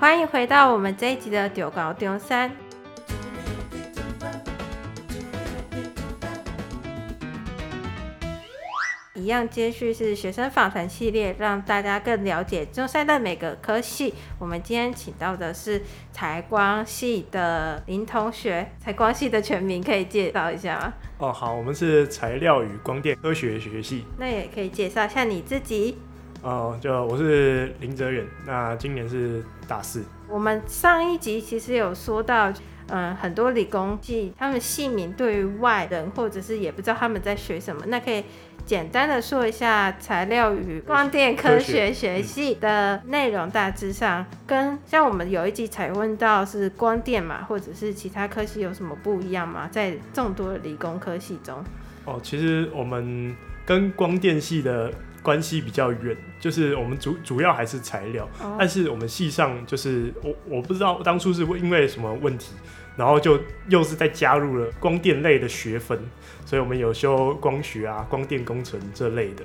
欢迎回到我们这一集的中猴中山。一样接续是学生访谈系列，让大家更了解中山的每个科系。我们今天请到的是材光系的林同学，材光系的全名可以介绍一下吗？哦，好，我们是材料与光电科学学系。那也可以介绍一下你自己。哦，就我是林哲远，那今年是大四。我们上一集其实有说到。嗯，很多理工系，他们姓名对于外人或者是也不知道他们在学什么，那可以简单的说一下材料与光电科学学系的内容，大致上跟像我们有一集才问到是光电嘛，或者是其他科系有什么不一样吗？在众多的理工科系中，哦，其实我们跟光电系的关系比较远，就是我们主主要还是材料，哦、但是我们系上就是我我不知道当初是因为什么问题。然后就又是再加入了光电类的学分，所以我们有修光学啊、光电工程这类的。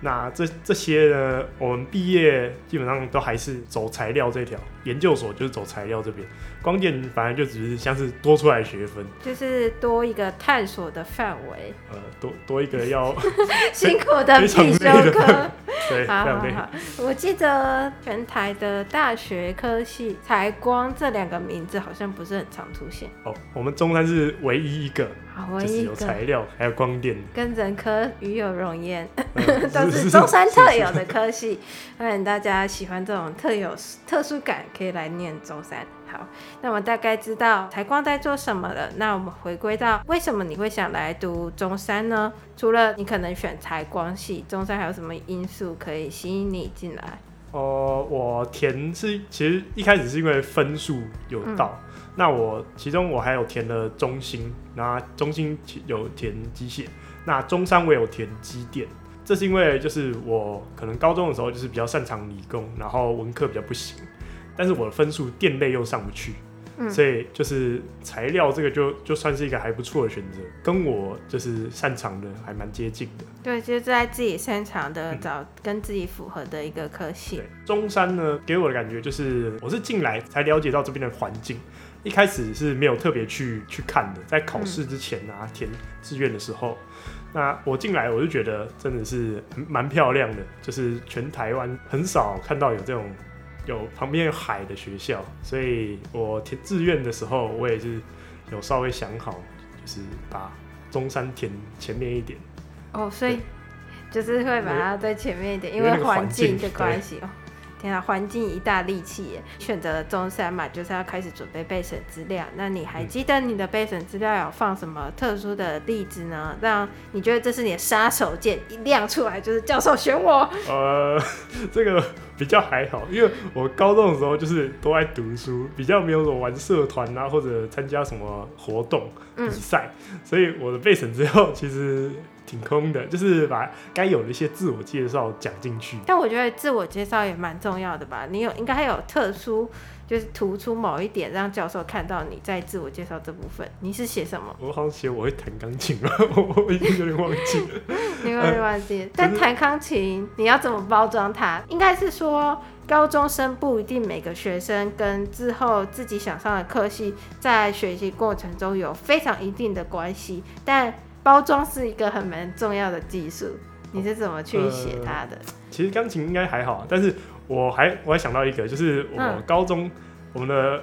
那这这些呢，我们毕业基本上都还是走材料这条，研究所就是走材料这边。光电反正就只是像是多出来的学分，就是多一个探索的范围。呃，多多一个要 辛苦的必修课。对，好好好。我记得全台的大学科系“财光”这两个名字好像不是很常出现。哦，我们中山是唯一一个，唯一就是有材料还有光电，跟人科与有容焉，嗯、都是中山特有的科系。欢迎大家喜欢这种特有特殊感，可以来念中山。好，那我们大概知道财光在做什么了。那我们回归到为什么你会想来读中山呢？除了你可能选财光系，中山还有什么因素可以吸引你进来？哦、呃，我填是其实一开始是因为分数有到。嗯、那我其中我还有填了中心，那中心有填机械，那中山我有填机电。这是因为就是我可能高中的时候就是比较擅长理工，然后文科比较不行。但是我的分数电类又上不去，嗯、所以就是材料这个就就算是一个还不错的选择，跟我就是擅长的还蛮接近的。对，就是在自己擅长的找跟自己符合的一个科系。对，中山呢给我的感觉就是，我是进来才了解到这边的环境，一开始是没有特别去去看的，在考试之前啊、嗯、填志愿的时候，那我进来我就觉得真的是蛮漂亮的，就是全台湾很少看到有这种。有旁边有海的学校，所以我填志愿的时候，我也是有稍微想好，就是把中山填前面一点。哦，所以就是会把它在前面一点，因为环境的关系哦。天啊，环境一大利器耶！选择了中山嘛，就是要开始准备备审资料。那你还记得你的备审资料有放什么特殊的例子呢？让你觉得这是你的杀手锏，一亮出来就是教授选我。呃，这个比较还好，因为我高中的时候就是都爱读书，比较没有什么玩社团啊，或者参加什么活动比赛，嗯、所以我的备审之后其实。挺空的，就是把该有的一些自我介绍讲进去。但我觉得自我介绍也蛮重要的吧？你有应该还有特殊，就是突出某一点，让教授看到你在自我介绍这部分。你是写什么？我好像写我会弹钢琴了，我已经有点忘记了。你有点忘记？但弹钢琴你要怎么包装它？应该是说，高中生不一定每个学生跟之后自己想上的科系，在学习过程中有非常一定的关系，但。包装是一个很蛮重要的技术，你是怎么去写它的？呃、其实钢琴应该还好，但是我还我还想到一个，就是我高中、嗯、我们的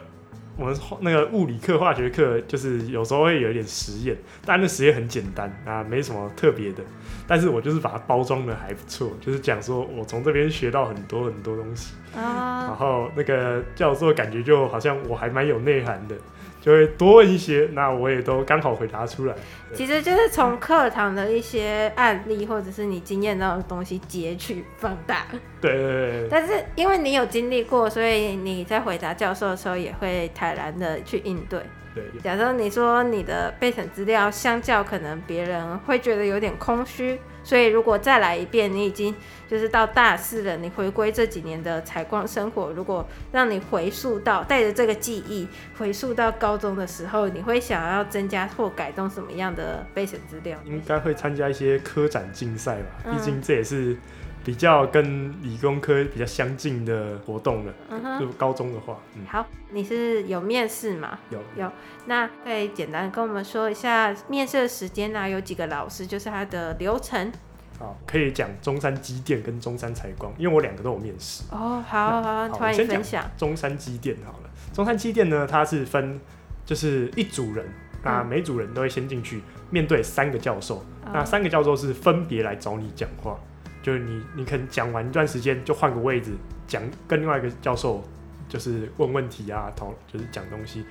我们那个物理课、化学课，就是有时候会有一点实验，但那实验很简单啊，没什么特别的。但是我就是把它包装的还不错，就是讲说我从这边学到很多很多东西，啊、然后那个教授感觉就好像我还蛮有内涵的。就会多问一些，那我也都刚好回答出来。其实就是从课堂的一些案例，或者是你经验到的东西截取放大。对对对。但是因为你有经历过，所以你在回答教授的时候也会坦然的去应对。对。假设你说你的备审资料相较可能别人会觉得有点空虚。所以，如果再来一遍，你已经就是到大四了，你回归这几年的采光生活，如果让你回溯到带着这个记忆回溯到高中的时候，你会想要增加或改动什么样的备审资料？应该会参加一些科展竞赛吧，毕竟这也是比较跟理工科比较相近的活动了。嗯哼，就高中的话，嗯，好，你是有面试吗？有有，那可以简单跟我们说一下面试的时间啊，有几个老师，就是他的流程。好，可以讲中山机电跟中山采光，因为我两个都有面试。哦，好好，欢迎分享。中山机电好了，中山机电呢，它是分就是一组人，那每组人都会先进去面对三个教授，嗯、那三个教授是分别来找你讲话，就是你你可能讲完一段时间就换个位置讲，跟另外一个教授就是问问题啊，讨就是讲东西。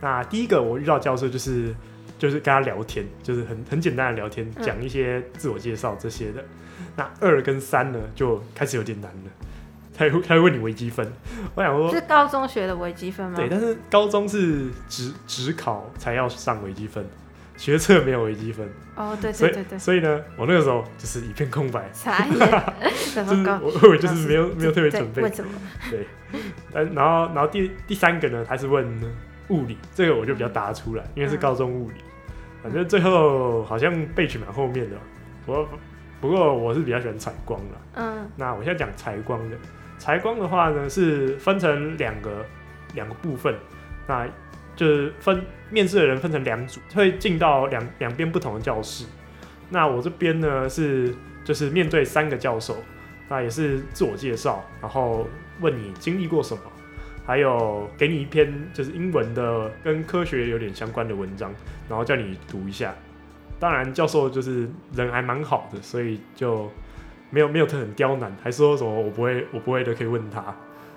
那第一个我遇到教授就是。就是跟他聊天，就是很很简单的聊天，讲一些自我介绍这些的。嗯、那二跟三呢，就开始有点难了。他会他会问你微积分，我想说，是高中学的微积分吗？对，但是高中是只只考才要上微积分，学测没有微积分。哦，对对对对。所以呢，我那个时候就是一片空白。我我就是没有没有特别准备。为什么？对。但然后然后第第三个呢，还是问物理，这个我就比较答出来，因为是高中物理。反正最后好像被取蛮后面的，不过不过我是比较喜欢采光的。嗯，那我现在讲采光的，采光的话呢是分成两个两个部分，那就是分面试的人分成两组，会进到两两边不同的教室。那我这边呢是就是面对三个教授，那也是自我介绍，然后问你经历过什么。还有给你一篇就是英文的跟科学有点相关的文章，然后叫你读一下。当然教授就是人还蛮好的，所以就没有没有特很刁难，还说什么我不会我不会的可以问他。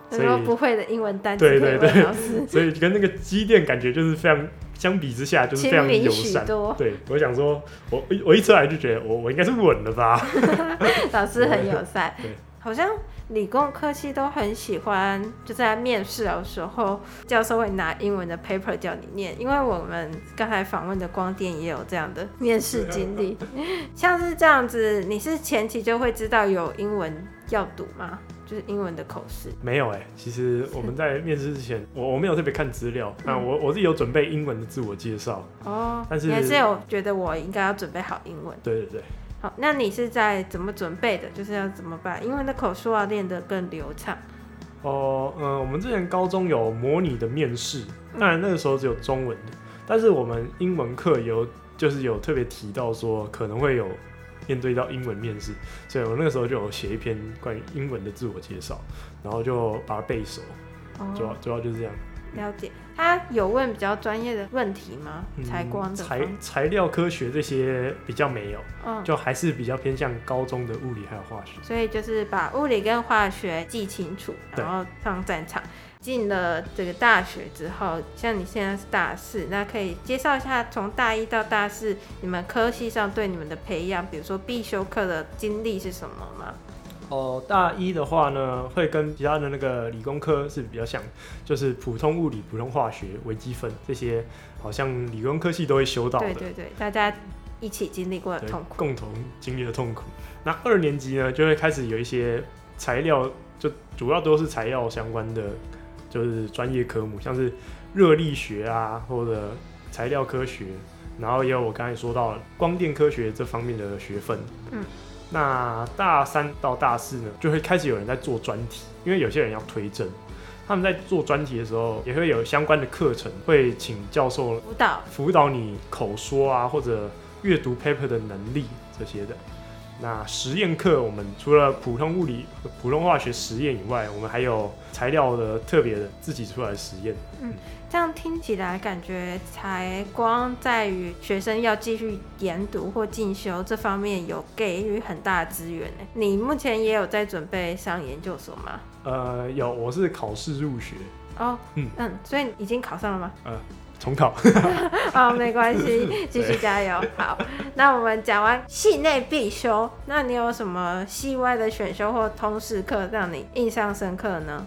所以不会的英文单词对对对，所以跟那个机电感觉就是非常相比之下就是非常友善。对，我想说我我一出来就觉得我我应该是稳了吧。老师很友善。对。好像理工科系都很喜欢，就在面试的时候，教授会拿英文的 paper 叫你念。因为我们刚才访问的光电也有这样的面试经历，像是这样子，你是前期就会知道有英文要读吗？就是英文的口试？没有哎、欸，其实我们在面试之前，我我没有特别看资料，那我我自己有准备英文的自我介绍哦，但是你还是有觉得我应该要准备好英文？对对对。好，那你是在怎么准备的？就是要怎么办？英文的口说要练得更流畅。哦，嗯、呃，我们之前高中有模拟的面试，当然那个时候只有中文的，但是我们英文课有就是有特别提到说可能会有面对到英文面试，所以我那个时候就有写一篇关于英文的自我介绍，然后就把它背熟，主要主要就是这样。了解，他有问比较专业的问题吗？采光的材材料科学这些比较没有，嗯，就还是比较偏向高中的物理还有化学。所以就是把物理跟化学记清楚，然后上战场。进了这个大学之后，像你现在是大四，那可以介绍一下从大一到大四你们科系上对你们的培养，比如说必修课的经历是什么吗？哦，大一的话呢，会跟其他的那个理工科是比较像，就是普通物理、普通化学、微积分这些，好像理工科系都会修到的。对对对，大家一起经历过的痛苦，共同经历的痛苦。那二年级呢，就会开始有一些材料，就主要都是材料相关的，就是专业科目，像是热力学啊，或者材料科学，然后也有我刚才说到光电科学这方面的学分。嗯。那大三到大四呢，就会开始有人在做专题，因为有些人要推甄，他们在做专题的时候，也会有相关的课程，会请教授辅导辅导你口说啊，或者阅读 paper 的能力这些的。那实验课，我们除了普通物理、普通化学实验以外，我们还有材料的特别的自己出来的实验。嗯，这样听起来感觉才光在于学生要继续研读或进修这方面有给予很大的资源。你目前也有在准备上研究所吗？呃，有，我是考试入学。哦，嗯嗯，所以已经考上了吗？呃。重考，哦，没关系，继续加油。好，那我们讲完系内必修，那你有什么系外的选修或通识课让你印象深刻呢？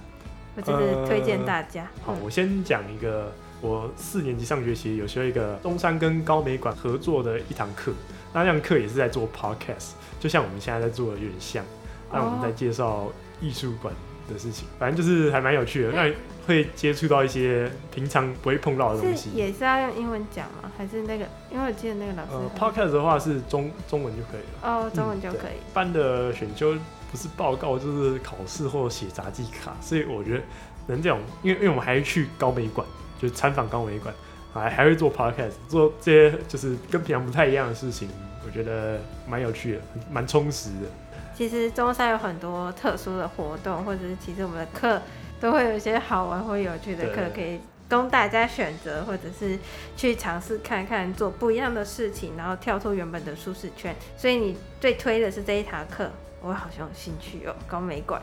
我就是推荐大家。呃、好，我先讲一个，我四年级上学期有学一个中山跟高美馆合作的一堂课，那这堂课也是在做 podcast，就像我们现在在做的有点像，那我们在介绍艺术馆的事情，反正就是还蛮有趣的。那会接触到一些平常不会碰到的东西，也是要用英文讲吗？还是那个？因为我记得那个老师，呃，Podcast 的话是中中文就可以了。哦，中文就可以。班的选修不是报告就是考试或写杂技卡，所以我觉得能这种，因为因为我们还会去高美馆，就是参访高美馆，还还会做 podcast，做这些就是跟平常不太一样的事情，我觉得蛮有趣的，蛮充实的。其实中山有很多特殊的活动，或者是其实我们的课都会有一些好玩或有趣的课可以供大家选择，或者是去尝试看看做不一样的事情，然后跳出原本的舒适圈。所以你最推的是这一堂课。我好像有兴趣哦，高美馆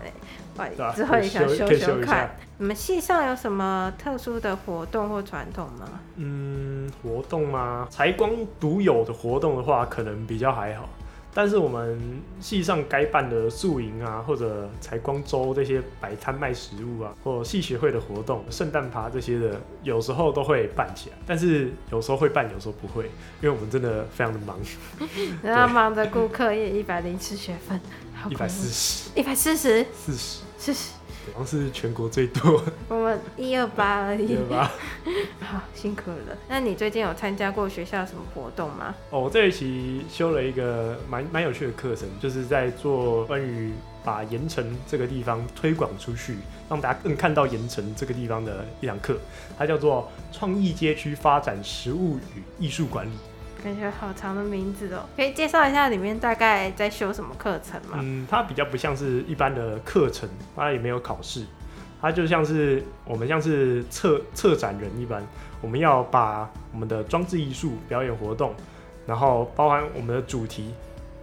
哎，之后也想修修看。你们系上有什么特殊的活动或传统吗？嗯，活动吗？财光独有的活动的话，可能比较还好。但是我们系上该办的宿营啊，或者采光周这些摆摊卖食物啊，或系学会的活动、圣诞趴这些的，有时候都会办起来。但是有时候会办，有时候不会，因为我们真的非常的忙。然后忙着顾客也，一百零七学分，一百四十，一百四十，四十，四十。好像是全国最多，我们一二八而已。一二八，好辛苦了。那你最近有参加过学校什么活动吗？哦，我这一期修了一个蛮蛮有趣的课程，就是在做关于把盐城这个地方推广出去，让大家更看到盐城这个地方的一堂课，它叫做创意街区发展实物与艺术管理。感觉好长的名字哦，可以介绍一下里面大概在修什么课程吗？嗯，它比较不像是一般的课程，它也没有考试，它就像是我们像是策策展人一般，我们要把我们的装置艺术表演活动，然后包含我们的主题，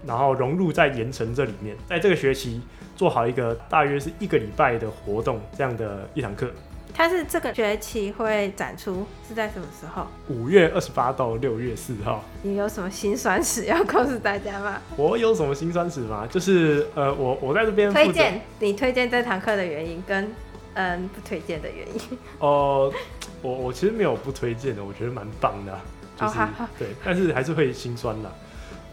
然后融入在盐城这里面，在这个学期做好一个大约是一个礼拜的活动这样的一堂课。它是这个学期会展出，是在什么时候？五月二十八到六月四号。你有什么辛酸史要告诉大家吗？我有什么辛酸史吗？就是呃，我我在这边推荐你推荐这堂课的原因跟嗯不推荐的原因。哦、呃，我我其实没有不推荐的，我觉得蛮棒的、啊，就是、oh, 对，但是还是会心酸的。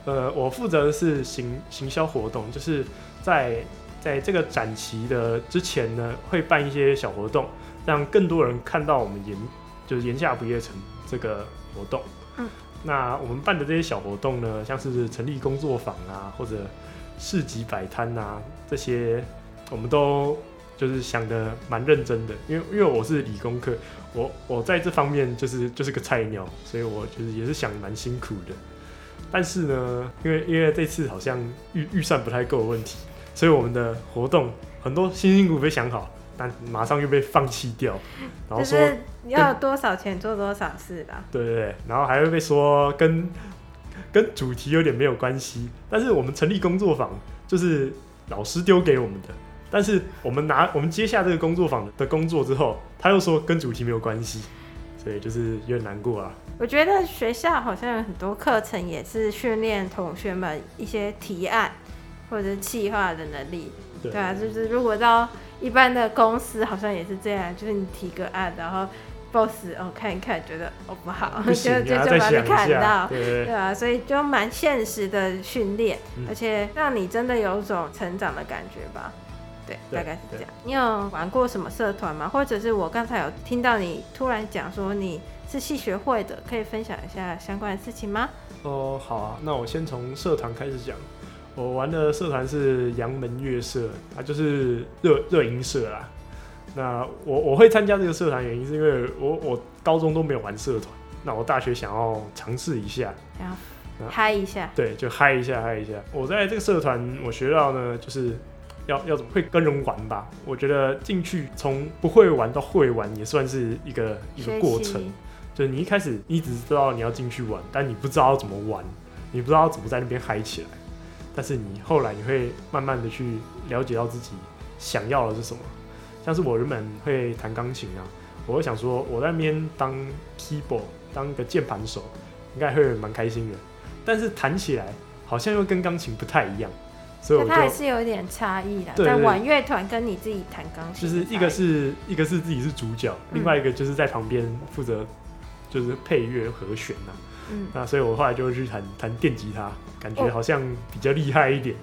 呃，我负责的是行行销活动，就是在在这个展期的之前呢，会办一些小活动。让更多人看到我们炎，就是炎夏不夜城这个活动。嗯，那我们办的这些小活动呢，像是成立工作坊啊，或者市集摆摊啊，这些我们都就是想的蛮认真的。因为因为我是理工科，我我在这方面就是就是个菜鸟，所以我就是也是想蛮辛苦的。但是呢，因为因为这次好像预预算不太够的问题，所以我们的活动很多辛辛苦苦被想好。但马上又被放弃掉，然后说要多少钱做多少事吧。对对对，然后还会被说跟跟主题有点没有关系。但是我们成立工作坊，就是老师丢给我们的。但是我们拿我们接下这个工作坊的工作之后，他又说跟主题没有关系，所以就是有点难过啊。我觉得学校好像有很多课程也是训练同学们一些提案或者是企划的能力。对，对啊，就是如果到一般的公司好像也是这样，就是你提个案，然后 boss 哦看一看，觉得哦不好，不啊、就就就把你砍到，对，啊，所以就蛮现实的训练，嗯，而且让你真的有种成长的感觉吧。对，对大概是这样。你有玩过什么社团吗？或者是我刚才有听到你突然讲说你是系学会的，可以分享一下相关的事情吗？哦，好啊，那我先从社团开始讲。我玩的社团是阳门乐社，它就是热热音社啦。那我我会参加这个社团原因是因为我我高中都没有玩社团，那我大学想要尝试一下，然后嗨一下，对，就嗨一下嗨一下。我在这个社团我学到呢，就是要要怎么会跟人玩吧。我觉得进去从不会玩到会玩也算是一个一个过程，就是你一开始你只知道你要进去玩，但你不知道怎么玩，你不知道怎么在那边嗨起来。但是你后来你会慢慢的去了解到自己想要的是什么，像是我原本会弹钢琴啊，我会想说我在那边当 keyboard 当一个键盘手，应该会蛮开心的。但是弹起来好像又跟钢琴不太一样，所以我它还是有一点差异的。在玩乐团跟你自己弹钢琴，就是一个是一个是自己是主角，嗯、另外一个就是在旁边负责就是配乐和弦呐、啊。嗯，那所以我后来就会去弹弹电吉他，感觉好像比较厉害一点。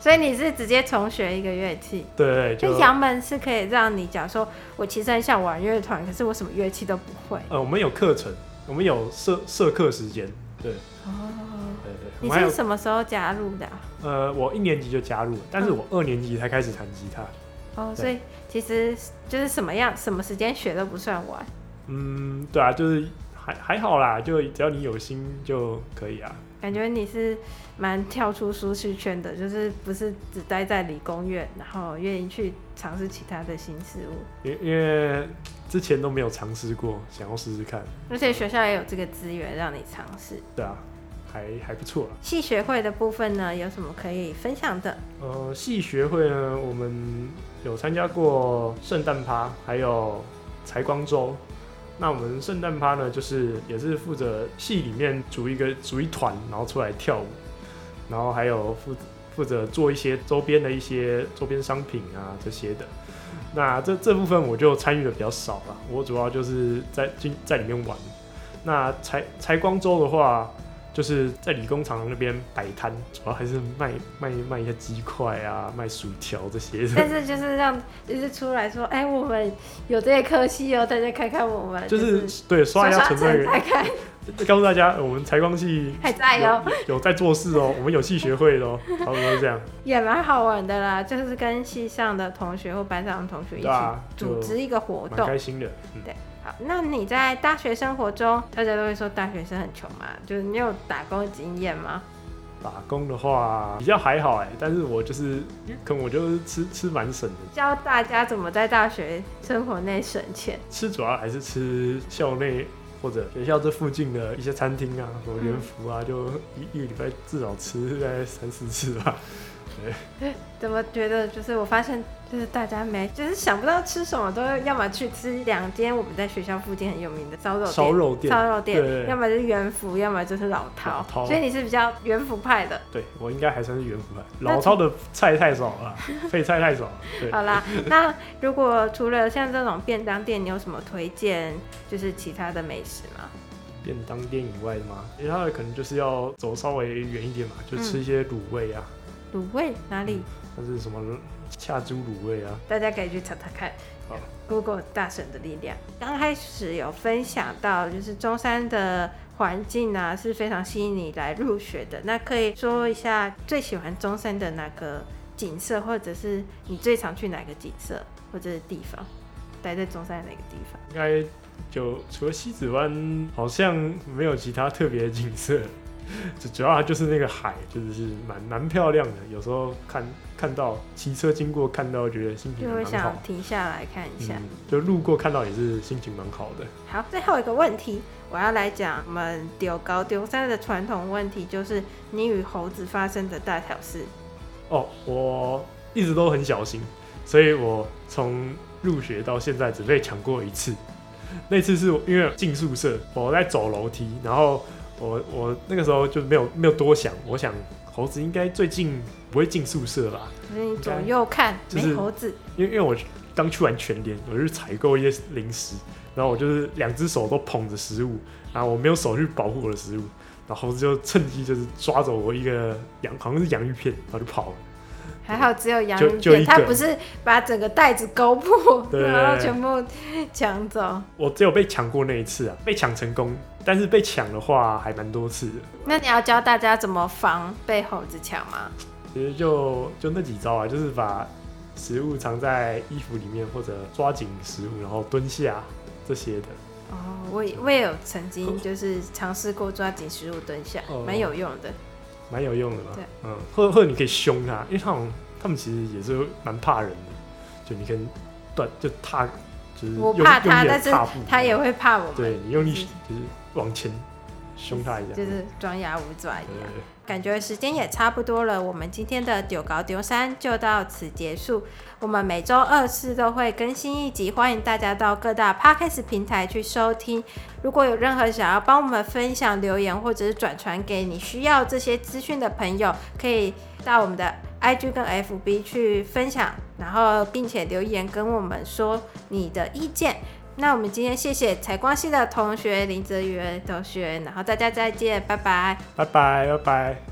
所以你是直接重学一个乐器？对，就阳门是可以让你讲说，我其实很想玩乐团，可是我什么乐器都不会。呃，我们有课程，我们有社社课时间，对。哦。对对，你是什么时候加入的、啊？呃，我一年级就加入了，但是我二年级才开始弹吉他。嗯、哦，所以其实就是什么样、什么时间学都不算晚。嗯，对啊，就是还还好啦，就只要你有心就可以啊。感觉你是蛮跳出舒适圈的，就是不是只待在理工院，然后愿意去尝试其他的新事物。因因为之前都没有尝试过，想要试试看。而且学校也有这个资源让你尝试。对啊，还还不错。系学会的部分呢，有什么可以分享的？呃，系学会呢，我们有参加过圣诞趴，还有财光周。那我们圣诞趴呢，就是也是负责戏里面组一个组一团，然后出来跳舞，然后还有负负责做一些周边的一些周边商品啊这些的。那这这部分我就参与的比较少了，我主要就是在进在里面玩。那财财光周的话。就是在理工厂那边摆摊，主要还是卖卖卖一些鸡块啊，卖薯条这些。但是就是让就是出来说，哎、欸，我们有这些科系哦，大家看看我们。就是、就是、对刷一下存在感，告诉大家我们财光系还在哦，有在做事哦，我们有系学会哦，差不多是这样。也蛮好玩的啦，就是跟系上的同学或班上的同学一起组织一个活动，蛮开心的。嗯、对。好，那你在大学生活中，大家都会说大学生很穷嘛？就是你有打工经验吗？打工的话比较还好哎，但是我就是，可能我就是吃吃蛮省的。教大家怎么在大学生活内省钱。吃主要还是吃校内或者学校这附近的一些餐厅啊，什么元福啊，嗯、就一一个礼拜至少吃大概三四次吧。对，怎么觉得就是我发现就是大家没就是想不到吃什么，都要么去吃两间我们在学校附近很有名的烧肉烧肉店，烧肉店，要么就是元福，要么就是老饕。所以你是比较元福派的。对，我应该还算是元福派。老饕的菜太少了，配菜太少了。对。好啦，那如果除了像这种便当店，你有什么推荐？就是其他的美食吗？便当店以外的吗？其他的可能就是要走稍微远一点嘛，就吃一些卤味啊。卤味哪里？那、嗯、是什么？恰猪卤味啊！大家可以去查查看。好，Google 大神的力量。刚开始有分享到，就是中山的环境啊是非常吸引你来入学的。那可以说一下最喜欢中山的哪个景色，或者是你最常去哪个景色或者是地方？待在中山的哪个地方？应该就除了西子湾，好像没有其他特别的景色。主主要就是那个海，就是蛮蛮漂亮的。有时候看看到骑车经过，看到觉得心情蛮好，就会想停下来看一下。嗯，就路过看到也是心情蛮好的。好，最后一个问题，我要来讲我们丢高丢山的传统问题，就是你与猴子发生的大小事。哦，我一直都很小心，所以我从入学到现在只被抢过一次。那次是因为进宿舍，我在走楼梯，然后。我我那个时候就没有没有多想，我想猴子应该最近不会进宿舍吧？所以你左右看，就是、没猴子。因为因为我刚去完全联，我去采购一些零食，然后我就是两只手都捧着食物，然后我没有手去保护我的食物，然后猴子就趁机就是抓走我一个洋好像是洋芋片，然后就跑了。还好只有洋芋片，他不是把整个袋子勾破，对然后全部抢走。我只有被抢过那一次啊，被抢成功，但是被抢的话还蛮多次的。那你要教大家怎么防被猴子抢吗？其实就就那几招啊，就是把食物藏在衣服里面，或者抓紧食物，然后蹲下这些的。哦，我也我也有曾经就是尝试过抓紧食物蹲下，蛮、哦、有用的。蛮有用的嘛，对。嗯，或者或者你可以凶他，因为他们他们其实也是蛮怕人的，就你可以断就踏，就是我怕他，但是他也会怕我们，对你用力就是往前凶他一下，就是装牙舞爪一样。感觉时间也差不多了，我们今天的丢高丢三就到此结束。我们每周二次都会更新一集，欢迎大家到各大 Podcast 平台去收听。如果有任何想要帮我们分享留言，或者是转传给你需要这些资讯的朋友，可以到我们的 IG 跟 FB 去分享，然后并且留言跟我们说你的意见。那我们今天谢谢采光系的同学林泽源同学，然后大家再见，拜拜，拜拜，拜拜。